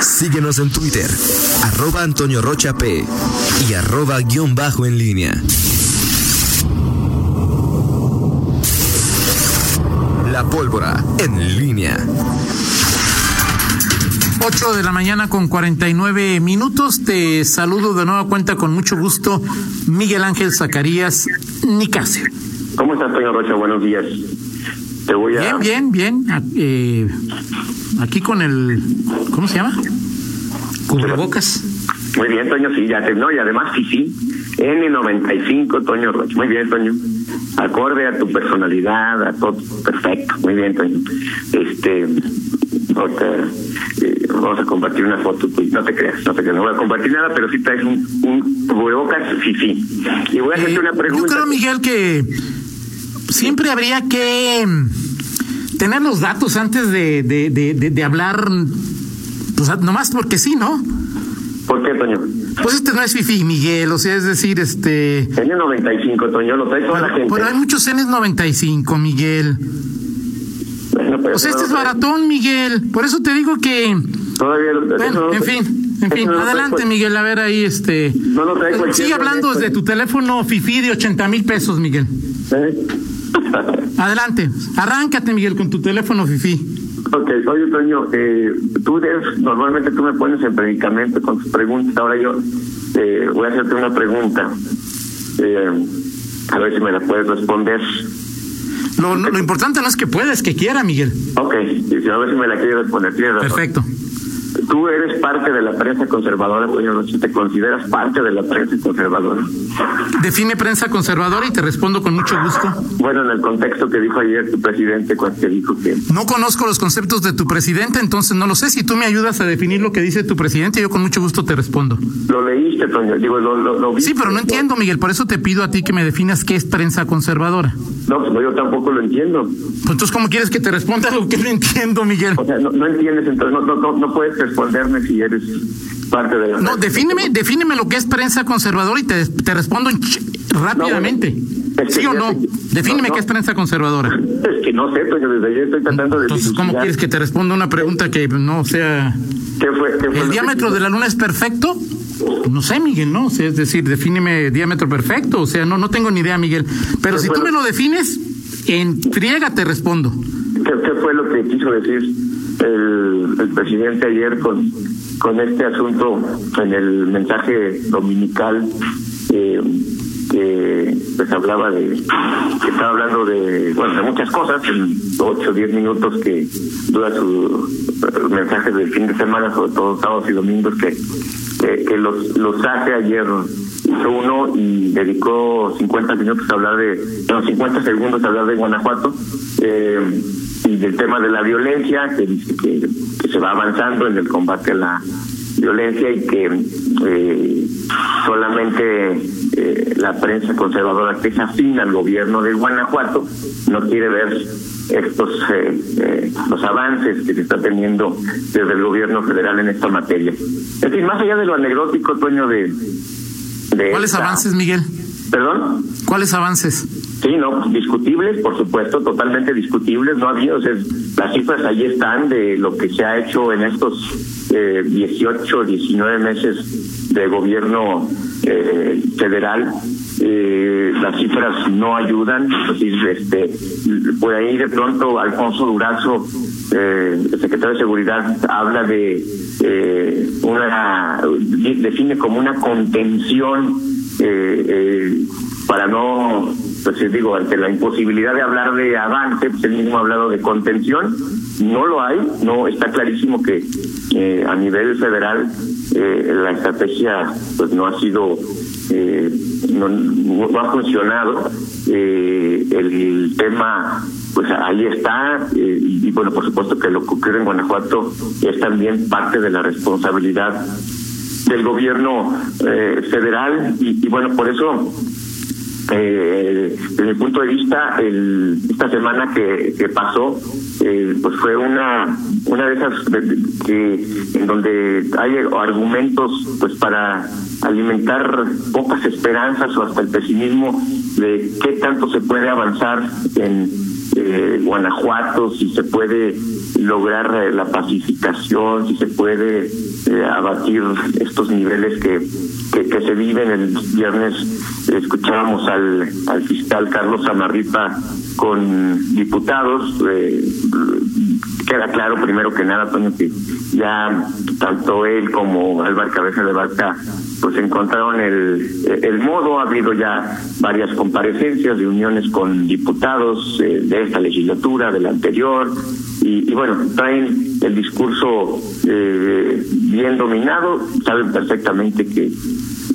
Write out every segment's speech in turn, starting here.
Síguenos en Twitter, arroba Antonio Rocha P y arroba guion bajo en línea. La pólvora en línea. 8 de la mañana con 49 minutos. Te saludo de nueva cuenta con mucho gusto, Miguel Ángel Zacarías Nicasio. ¿Cómo estás, Antonio Rocha? Buenos días. Te voy a... Bien, bien, bien. Eh, aquí con el. ¿Cómo se llama? Cubrebocas. Muy bien, Toño, sí, ya te... No, y además, sí, sí. N95, Toño Rocha. Muy bien, Toño. Acorde a tu personalidad, a todo. Perfecto. Muy bien, Toño. Este. eh, vamos a compartir una foto. Pues, no te creas, no te creas. No voy a compartir nada, pero sí traes un, un cubrebocas, sí, sí. Y voy a hacerte Eh, una yo pregunta. creo, Miguel, que siempre habría que tener los datos antes de, de, de, de- de hablar, pues nomás porque sí, ¿no? ¿Por qué, Toño? Pues este no es fifi, Miguel, o sea, es decir, este... N95, Toño, lo trae toda la gente. Pero hay muchos Ns95, Miguel. Bueno, pero O sea, este es baratón, Miguel. Por eso te digo que... Todavía lo- Bueno, no en fin, en fin. no Adelante, Miguel, a ver ahí, este... No lo cualquier Sigue hablando desde tu teléfono fifi de 80 mil pesos, Miguel. ¿Eh? Adelante. Arráncate, Miguel, con tu teléfono fifi. Ok, oye Toño, eh, tú eres- normalmente tú me pones en predicamento con tus preguntas, ahora yo eh, voy a hacerte una pregunta, eh, a ver si me la puedes responder. Lo, lo, lo importante no es que pueda, es que quiera, Miguel. Ok, y si a ver si me la quieres responder, tienes razón. Perfecto. Tú eres parte de la prensa conservadora, sé si te consideras parte de la prensa conservadora. Define prensa conservadora y te respondo con mucho gusto. Bueno, en el contexto que dijo ayer tu presidente cuando te dijo que No conozco los conceptos de tu presidente, entonces no lo sé. Si tú me ayudas a definir lo que dice tu presidente, yo con mucho gusto te respondo. lo leíste, Toño, digo, lo, lo, lo Sí, pero no entiendo, Miguel. Por eso te pido a ti que me definas qué es prensa conservadora. No, pues no, yo tampoco lo entiendo. Pues entonces, ¿cómo quieres que te responda lo que no entiendo, Miguel? O sea, no, no entiendes, entonces no, no, no, no puedes responderme si eres parte de la... No, defíneme, defíneme lo que es prensa conservadora y te, te respondo rápidamente. No, es que ¿Sí o no? fíjate- Defíneme no, qué es prensa conservadora. Es que no sé, Toño, desde ayer estoy tratando de... Entonces, ¿cómo quieres que te responda una pregunta que no sea... ¿Qué fue, qué fue ¿El que- diámetro de la luna es perfecto? No sé, Miguel, ¿no? O sea, es decir, defíneme diámetro perfecto. O sea, no, no tengo ni idea, Miguel. Pero ¿Qué si tú lo- me lo defines, en friega te respondo. ¿Qué, qué fue lo que quiso decir el, el presidente ayer con, con este asunto en el mensaje dominical eh, que pues hablaba de que estaba hablando de bueno de muchas cosas en 8 o 10 minutos que dura su eh, mensaje del fin de semana sobre todo sábados y domingos que que, que los los hace ayer. Hizo uno y dedicó 50 minutos a hablar de no 50 segundos a hablar de Guanajuato eh, y del tema de la violencia que dice que, que se va avanzando en el combate a la violencia y que eh, solamente eh, la prensa conservadora que es afín al gobierno de Guanajuato no quiere ver estos eh, eh, los avances que se está teniendo desde el gobierno federal en esta materia. En fin, más allá de lo anecdótico, Toño, de... de ¿Cuáles esta- avances, Miguel? ¿Perdón? ¿Cuáles avances? Sí, no, discutibles, por supuesto, totalmente discutibles. No había, o sea, las cifras ahí están de lo que se ha hecho en estos eh, 18, 19 meses de gobierno eh, federal. Eh, las cifras no ayudan, este, por ahí de pronto Alfonso Durazo, eh, el secretario de Seguridad, habla de eh, una, define como una contención eh, eh, para no, pues digo, ante la imposibilidad de hablar de avance, pues él mismo ha hablado de contención, no lo hay, no está clarísimo que eh, a nivel federal la estrategia pues no ha sido, eh, no, ha funcionado, eh, el tema pues ahí está eh, y, y, bueno por supuesto que lo que ocurre en Guanajuato es también parte de la responsabilidad del gobierno eh, federal y, y, bueno por eso eh, desde mi punto de vista el, esta semana que, que pasó eh, pues fue una una de esas que en donde hay argumentos pues para alimentar pocas esperanzas o hasta el pesimismo de qué tanto se puede avanzar en eh, Guanajuato, si se puede lograr eh, la pacificación, si se puede eh, abatir estos niveles que, que, se viven. El viernes escuchábamos al, al fiscal Carlos Amarripa con diputados. Eh, queda claro, primero que nada, Toño, que ya tanto él como Álvaro Cabeza de Vaca pues encontraron el, el modo, ha habido ya varias comparecencias, reuniones con diputados eh, de esta legislatura, de la anterior, y, bueno, traen el discurso eh, bien dominado, saben perfectamente que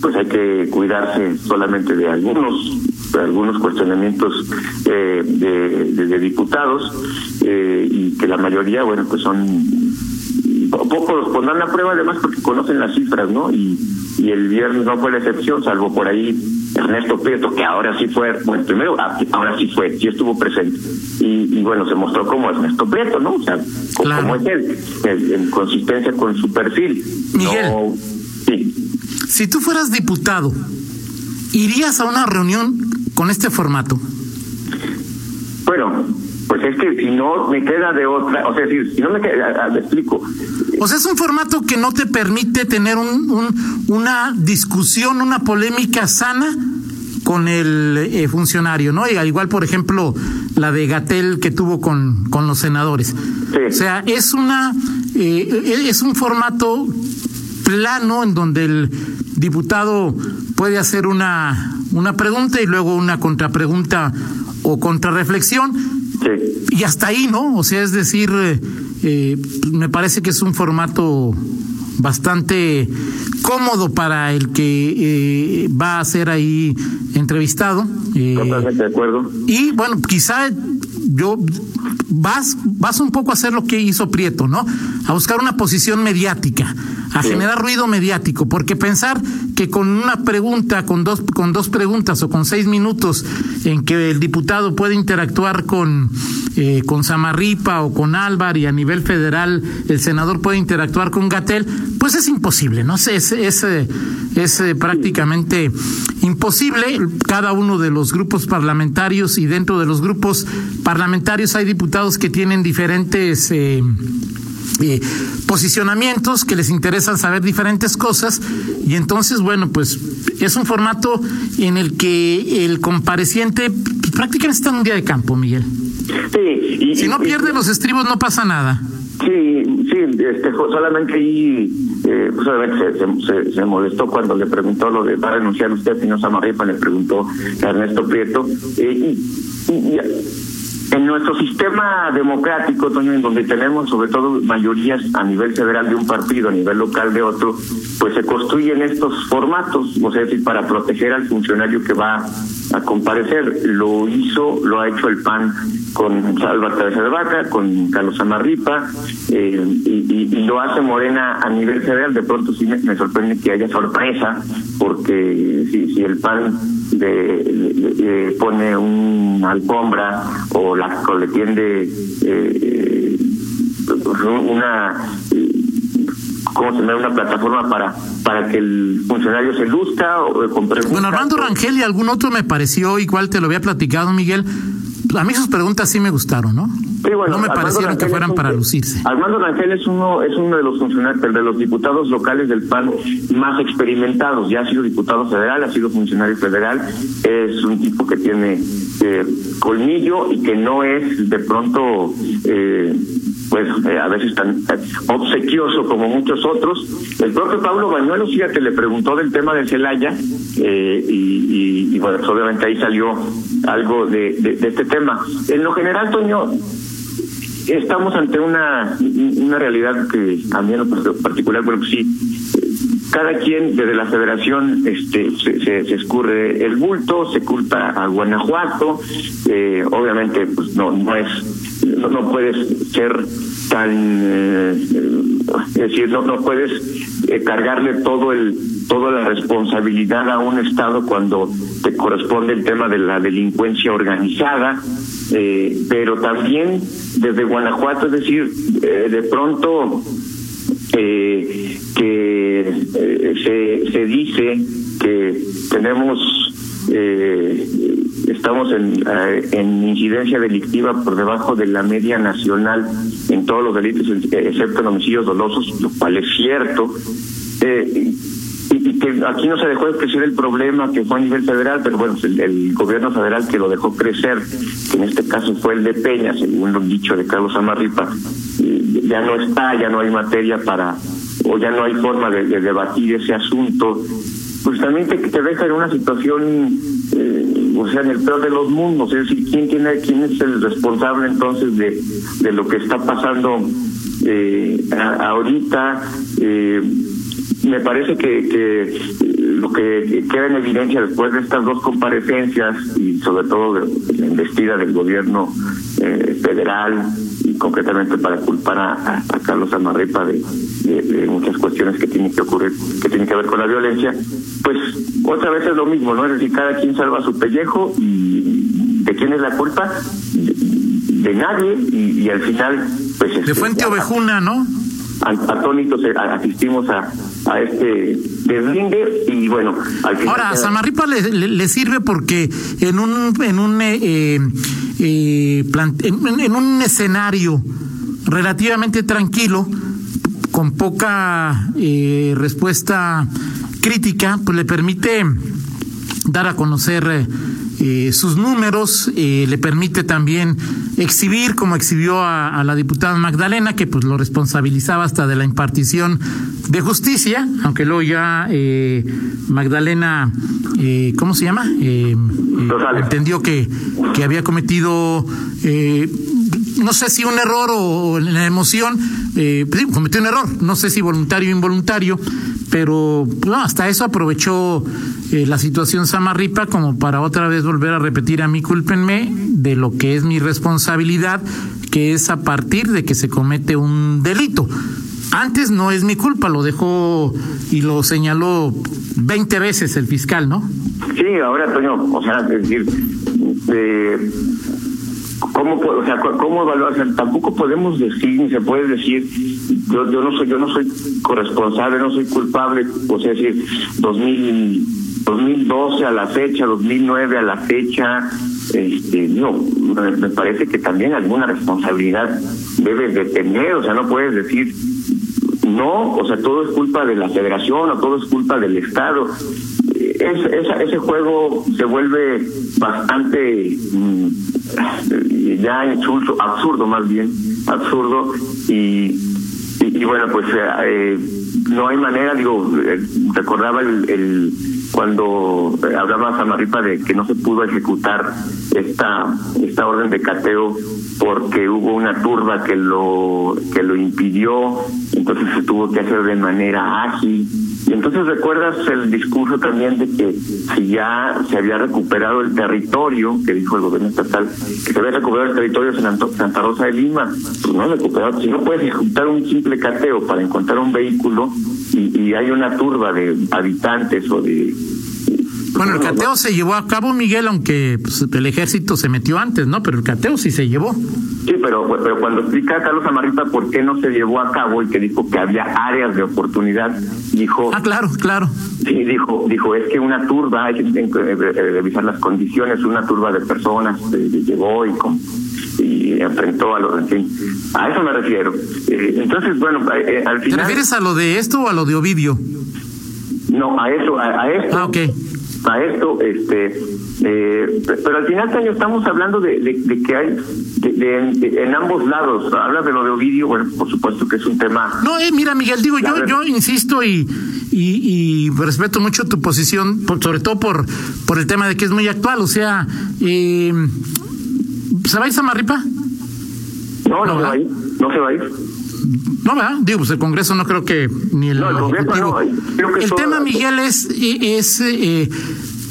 pues hay que cuidarse solamente de algunos de algunos cuestionamientos eh, de, de, diputados eh, y que la mayoría bueno pues son pocos los pondrán la prueba además porque conocen las cifras no y, y el viernes no fue la excepción salvo por ahí Ernesto Prieto, que ahora sí fue, bueno, primero, ah, ahora sí fue, sí estuvo presente. Y, y bueno, se mostró como Ernesto Prieto, ¿no? O sea, como es él, en consistencia con su perfil. Miguel, sí. Si tú fueras diputado, ¿irías a una reunión con este formato? Bueno, pues es que si no me queda de otra, o sea, si, si no me queda, me explico. O sea, es un formato que no te permite tener un, un, una discusión, una polémica sana con el eh, funcionario, ¿no? Y al igual, por ejemplo, la de Gatel que tuvo con, con los senadores. O sea, es una eh, es un formato plano en donde el diputado puede hacer una, una pregunta y luego una contrapregunta o contrarreflexión y hasta ahí, ¿no? O sea, es decir, eh, eh, me parece que es un formato bastante cómodo para el que eh, va a ser ahí entrevistado. Totalmente de acuerdo. Y bueno, quizá yo vas vas un poco a hacer lo que hizo Prieto, ¿no? A buscar una posición mediática a generar ruido mediático, porque pensar que con una pregunta, con dos, con dos preguntas o con seis minutos en que el diputado puede interactuar con, eh, con Samarripa o con Álvar y a nivel federal el senador puede interactuar con Gatel, pues es imposible, ¿no? es, es, es eh, prácticamente imposible. Cada uno de los grupos parlamentarios y dentro de los grupos parlamentarios hay diputados que tienen diferentes... Eh, eh, posicionamientos que les interesan saber diferentes cosas. Y entonces bueno pues es un formato en el que el compareciente prácticamente está en un día de campo Miguel. Sí, y, si no pierde los estribos no pasa nada. Sí sí este solamente ahí eh, pues se, se, molestó cuando le preguntó lo de va a renunciar usted señor Samarripa le preguntó a Ernesto Prieto. Eh, y en nuestro sistema democrático, Toño, en donde tenemos sobre todo mayorías a nivel federal de un partido, a nivel local de otro, pues se construyen estos formatos, o sea, para proteger al funcionario que va a comparecer. Lo hizo, lo ha hecho el PAN con Salva Cabeza de Vaca, con Carlos Amarripa, eh, y, lo hace Morena a nivel federal. De pronto sí me, sorprende que haya sorpresa, porque si, si el PAN de, pone una alfombra o, la, o le tiende eh, una ¿cómo se una plataforma para para que el funcionario se luzca o con Bueno, Armando Rangel y algún otro me pareció igual te lo había platicado Miguel a mí sus preguntas sí me gustaron, ¿no? No me parecieron que fueran para lucirse. Armando Rangel es uno, es uno de los funcionarios, de los diputados locales del PAN más experimentados. Ya ha sido diputado federal, ha sido funcionario federal. Es un tipo que tiene eh, colmillo y que no es de pronto eh, pues eh, a veces tan obsequioso como muchos otros. El propio Pablo Bañuelos, fíjate, le preguntó del tema de Celaya eh, y, y, bueno, pues, obviamente ahí salió algo de, de, este tema. En lo general, Toño, estamos ante una, una realidad que a mí en lo particular, bueno, pues sí, cada quien desde la federación este se, se, escurre el bulto, se culpa a Guanajuato, eh, obviamente pues no no es no, puedes ser tan eh, es decir no no puedes eh, cargarle todo el toda la responsabilidad a un estado cuando te corresponde el tema de la delincuencia organizada pero también desde Guanajuato es decir de pronto eh, que eh, se, se dice que tenemos eh, estamos en, eh, en incidencia delictiva por debajo de la media nacional en todos los delitos, excepto en homicidios dolosos, lo cual es cierto. Eh, y, que aquí no se dejó de crecer el problema que fue a nivel federal, pero bueno, el, gobierno federal que lo dejó crecer, que en este caso fue el de Peña, según lo dicho de Carlos Amarripa, ya no está, ya no hay materia para, o ya no hay forma de, debatir ese asunto, pues también te, deja en una situación, eh, o sea, en el peor de los mundos, es decir, ¿quién, tiene, quién es el responsable entonces de, de lo que está pasando eh, ahorita? Eh, me parece que, que lo que queda en evidencia después de estas dos comparecencias y sobre todo de la investida del gobierno eh, federal y concretamente para culpar a, Carlos Amarripa de, de, muchas cuestiones que tienen que ocurrir, que tienen que ver con la violencia, pues otra vez es lo mismo, ¿no? Es decir, cada quien salva su pellejo y ¿de quién es la culpa? De, nadie y, al final pues... de este, Fuente Ovejuna, ¿no? Atónitos eh, asistimos a a este deslinde y bueno ahora a Samarripa le, le, sirve porque en un en un eh, eh, eh en, un escenario relativamente tranquilo con poca eh, respuesta crítica pues le permite dar a conocer eh, sus números, eh, le permite también exhibir, como exhibió a, la diputada Magdalena, que pues lo responsabilizaba hasta de la impartición de justicia, aunque luego ya eh, Magdalena, ¿cómo se llama? entendió que, que había cometido no sé si un error o, en la emoción, eh, pues cometió un error, no sé si voluntario o involuntario, pero no, hasta eso aprovechó eh, la situación Samarripa como para otra vez volver a repetir a mí cúlpenme de lo que es mi responsabilidad, que es a partir de que se comete un delito. Antes no es mi culpa, lo dejó y lo señaló 20 veces el fiscal, ¿no? Sí, ahora, Toño, o sea, es decir, eh, ¿Cómo, o sea, cómo evaluar? tampoco podemos decir, ni se puede decir, yo, yo no soy, yo no soy corresponsable, no soy culpable, o sea, decir, 2000, 2012 a la fecha, 2009 a la fecha, este, no, me parece que también alguna responsabilidad debes de tener, o sea, no puedes decir no, o sea, todo es culpa de la federación o todo es culpa del Estado. Es, ese juego se vuelve bastante mm, ya insulso, absurdo más bien, absurdo y, y, bueno, pues eh, no hay manera, digo, eh, recordaba el, el cuando hablaba Samarripa de que no se pudo ejecutar esta esta orden de cateo porque hubo una turba que lo que lo impidió, entonces se tuvo que hacer de manera ágil. Y entonces recuerdas el discurso también de que si ya se había recuperado el territorio, que dijo el gobierno estatal, que se había recuperado el territorio de Santa Rosa de Lima, pues no recuperado, si no puedes ejecutar un simple cateo para encontrar un vehículo y, y hay una turba de habitantes o de bueno, el cateo se llevó a cabo, Miguel, aunque pues, el ejército se metió antes, ¿no? Pero el cateo sí se llevó. Sí, pero, pero cuando explica Carlos Amarripa por qué no se llevó a cabo y que dijo que había áreas de oportunidad, dijo... Ah, claro, claro. Sí, dijo, dijo es que una turba, hay que revisar las condiciones, una turba de personas eh, llegó y, y enfrentó a los... En fin, a eso me refiero. Eh, entonces, bueno, eh, al final... ¿Te refieres a lo de esto o a lo de Ovidio? No, a eso, a, a esto. Ah, ok a esto, este, eh, pero al final año estamos hablando de, de, que hay de, en ambos lados. Hablas de lo de Ovidio, bueno, por supuesto que es un tema. No, eh, mira, Miguel, digo, yo, yo insisto y, y, y, respeto mucho tu posición, sobre todo por, por el tema de que es muy actual. O sea, eh, ¿se va a ir Samarripa? No, no, no se va a ir. No se va a ir. No, ¿verdad? Digo, pues el Congreso no creo que ni el, no, el, el tema, Miguel, es, es eh,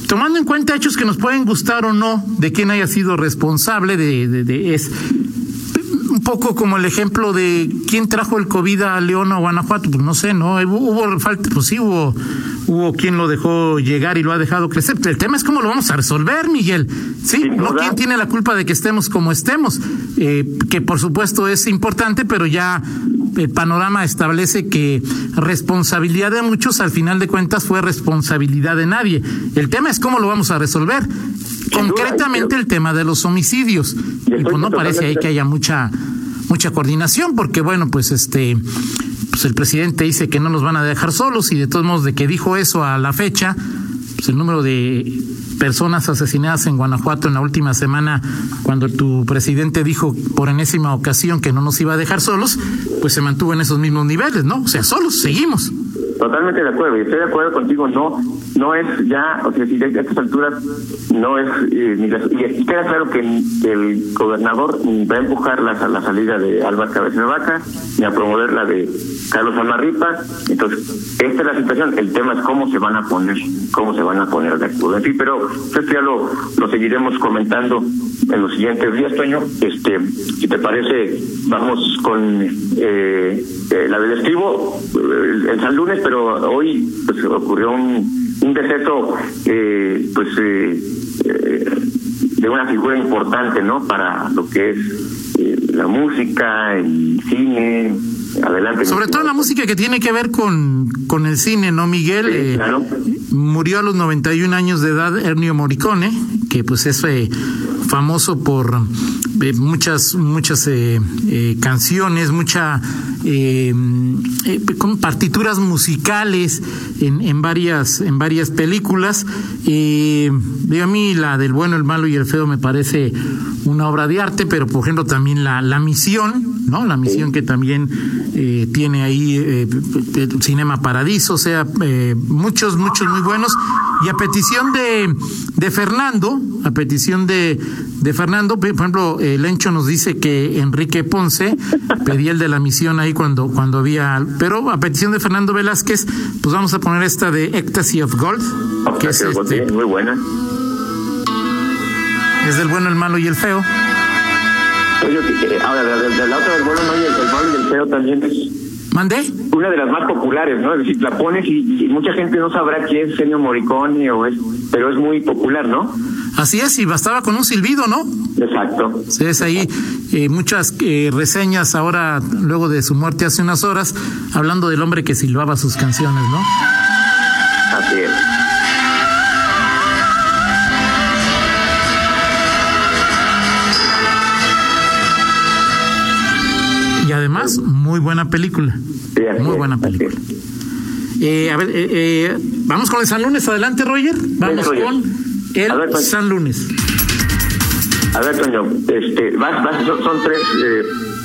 tomando en cuenta hechos que nos pueden gustar o no de quién haya sido responsable de, de, de es un poco como el ejemplo de quién trajo el COVID a León o Guanajuato, pues no sé, ¿no? Hubo falta, pues sí, hubo, hubo quien lo dejó llegar y lo ha dejado crecer. el tema es cómo lo vamos a resolver, Miguel. Sí, no quién tiene la culpa de que estemos como estemos, eh, que por supuesto es importante, pero ya el panorama establece que responsabilidad de muchos, al final de cuentas, fue responsabilidad de nadie. El tema es cómo lo vamos a resolver. Concretamente el tema de los homicidios. Y pues no parece ahí que haya mucha mucha coordinación, porque bueno, pues este, pues el presidente dice que no nos van a dejar solos y de todos modos de que dijo eso a la fecha, pues el número de personas asesinadas en Guanajuato en la última semana, cuando tu presidente dijo por enésima ocasión que no nos iba a dejar solos, pues se mantuvo en esos mismos niveles, ¿no? O sea, solos, seguimos. Totalmente de acuerdo, y estoy de acuerdo contigo, no no es ya, o sea, si a estas alturas no es, eh, ni y, queda claro que el gobernador va a empujar la, la salida de Álvaro Cabeza de Vaca, ni a promover la de Carlos Amarripa, entonces, esta es la situación, el tema es cómo se van a poner, cómo se van a poner de acuerdo, en fin, pero esto ya lo, lo seguiremos comentando en los siguientes días, Toño, este, si te parece, vamos con eh, eh, la del estribo, el San Lunes, pero hoy pues ocurrió un un deceso eh, pues eh, eh, de una figura importante no para lo que es eh, la música el cine adelante. Sobre todo la música que tiene que ver con con el cine no Miguel claro. murió a los 91 años de edad Ernio Morricone que pues es famoso por muchas muchas eh, eh, canciones, mucha eh, con partituras musicales en, en varias en varias películas. Eh, a mí la del bueno, el malo y el feo me parece una obra de arte, pero por ejemplo también la, la misión, ¿no? La misión que también eh, tiene ahí eh, Cinema Paradiso, o sea, eh, muchos, muchos muy buenos. Y a petición de, de Fernando, a petición de, de Fernando, por ejemplo, el Lencho nos dice que Enrique Ponce pedía el de la misión ahí cuando, cuando había, pero a petición de Fernando Velázquez, pues vamos a poner esta de Ecstasy of Gold, que es este, muy buena. Es del bueno, el malo y el feo. Oye, ahora, de, de la otra del bueno, no, y el, el malo y el feo también es ¿Mandé? una de las más populares, ¿no? Es decir, la pones y, y mucha gente no sabrá quién es Ennio Morricone o es, pero es muy popular, ¿no? Así es, y bastaba con un silbido, ¿no? Exacto. Sí, es ahí eh, muchas eh, reseñas ahora, luego de su muerte hace unas horas, hablando del hombre que silbaba sus canciones, ¿no? Muy buena película. Muy buena película. Eh, a ver, eh, eh, vamos con el San Lunes. Adelante, Roger. Vamos Roger. con el ver, pues. San Lunes. A ver, Toño, este, vas, vas, son, son tres. Eh,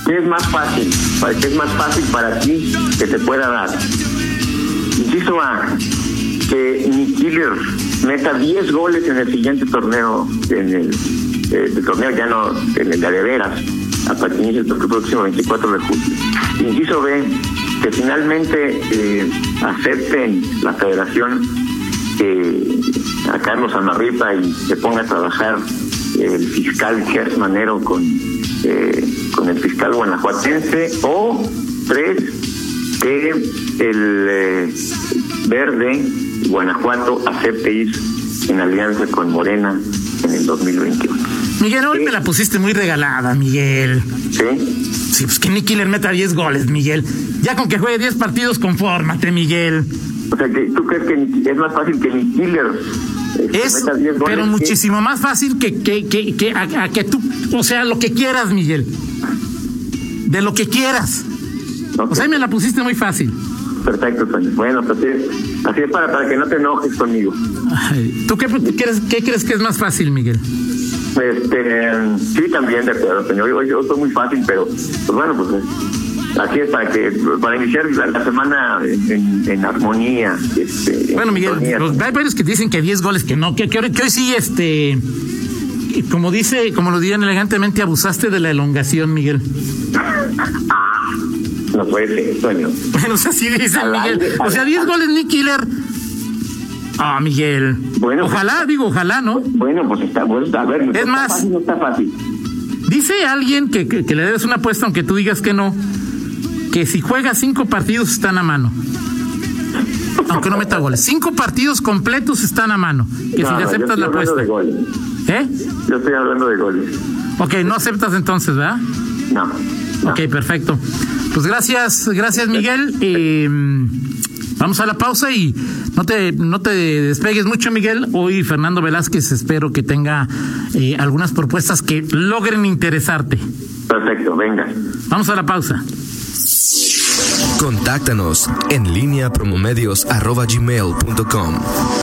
¿Qué es más fácil? ¿Para- ¿Qué es más fácil para ti que te pueda dar? Inciso A, que Nick Killer meta 10 goles en el siguiente torneo, en el, el torneo ya no, en el de veras, a partir del próximo 24 de julio. Inciso B, que finalmente eh, acepten la federación eh, a Carlos Amarripa y se ponga a trabajar el fiscal Gers Manero con, eh, con el fiscal guanajuatense o tres que el eh, verde Guanajuato acepte ir en alianza con Morena en el 2021 Miguel, hoy Sí. me la pusiste muy regalada, Miguel. ¿sí? Sí, pues que Nick Killer meta 10 goles, Miguel. Ya con que juegue 10 partidos, confórmate, Miguel. o sea que tú crees que es más fácil que ni Killer eh, Es, meta 10 goles pero muchísimo más fácil que, que, que, que a, a que tú, o sea, lo que quieras, Miguel. De lo que quieras. O sea, me la pusiste muy fácil. perfecto Toño. bueno pues así es, así es para, para que no te enojes conmigo Ay, ¿Tú qué, qué crees, qué crees que es más fácil, Miguel? Este, sí, también de acuerdo, señor. Hoy fue muy fácil, pero pues bueno, pues eh, así es para que para iniciar la, la semana en, en armonía. Este, en Bueno, Miguel, sintonía. los, hay varios que dicen que 10 goles, que no, que, que, hoy- que hoy sí, este, como dice, como lo dirían elegantemente, abusaste de la elongación, Miguel. no puede ser, Toño. Bueno, o sea, sí dicen, Al Miguel. O sea, 10 goles, Nick Killer. Ah, Miguel. Bueno, ojalá, digo, ojalá, ¿no? Bueno, pues está, bueno, a ver, no Es está más- fácil, no está fácil. Dice alguien que, que, que le debes una apuesta, aunque tú digas que no, que si juega cinco partidos están a mano. Aunque no meta goles. Cinco partidos completos están a mano. Que No, si le yo aceptas estoy la hablando apuesta. de goles. ¿Eh? Yo estoy hablando de goles. Ok, no aceptas entonces, ¿verdad? No. no. Ok, perfecto. Pues gracias, gracias Miguel. Eh, vamos a la pausa y no te, no te despegues mucho, Miguel. Hoy Fernando Velázquez espero que tenga eh, algunas propuestas que logren interesarte. Perfecto, venga. Vamos a la pausa. Contáctanos en línea promomedios arroba gmail.com.